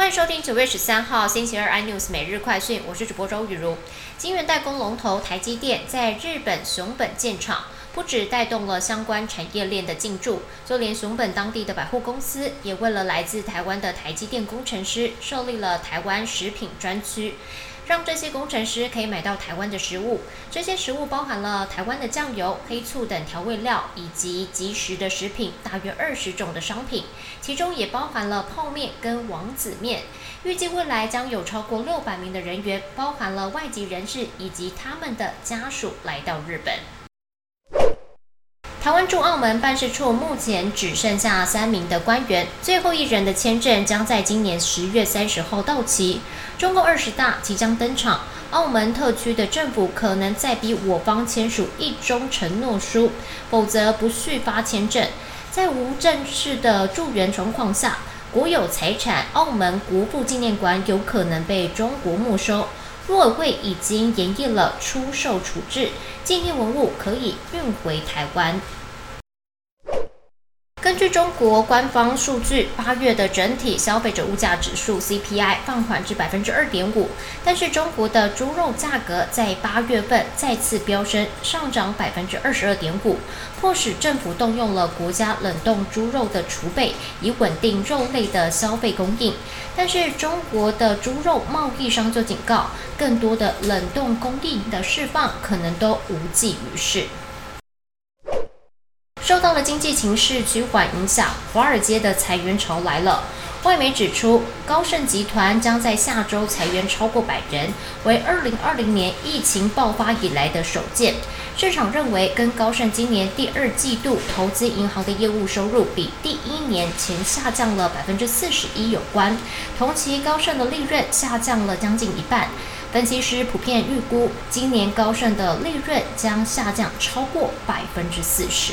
欢迎收听九月十三号星期二 iNews 每日快讯，我是主播周雨茹。金源代工龙头台积电在日本熊本建厂，不止带动了相关产业链的进驻，就连熊本当地的百货公司也为了来自台湾的台积电工程师设立了台湾食品专区。让这些工程师可以买到台湾的食物，这些食物包含了台湾的酱油、黑醋等调味料，以及即食的食品，大约二十种的商品，其中也包含了泡面跟王子面。预计未来将有超过六百名的人员，包含了外籍人士以及他们的家属来到日本。台湾驻澳门办事处目前只剩下三名的官员，最后一人的签证将在今年十月三十号到期。中共二十大即将登场，澳门特区的政府可能再逼我方签署一中承诺书，否则不续发签证。在无正式的驻园状况下，国有财产澳门国父纪念馆有可能被中国没收。陆委会已经研议了出售处置，纪念文物可以运回台湾。根据中国官方数据，八月的整体消费者物价指数 CPI 放缓至百分之二点五，但是中国的猪肉价格在八月份再次飙升，上涨百分之二十二点五，迫使政府动用了国家冷冻猪肉的储备，以稳定肉类的消费供应。但是中国的猪肉贸易商就警告，更多的冷冻供应的释放可能都无济于事。受到了经济情势趋缓影响，华尔街的裁员潮来了。外媒指出，高盛集团将在下周裁员超过百人，为二零二零年疫情爆发以来的首见。市场认为，跟高盛今年第二季度投资银行的业务收入比第一年前下降了百分之四十一有关。同期高盛的利润下降了将近一半。分析师普遍预估，今年高盛的利润将下降超过百分之四十。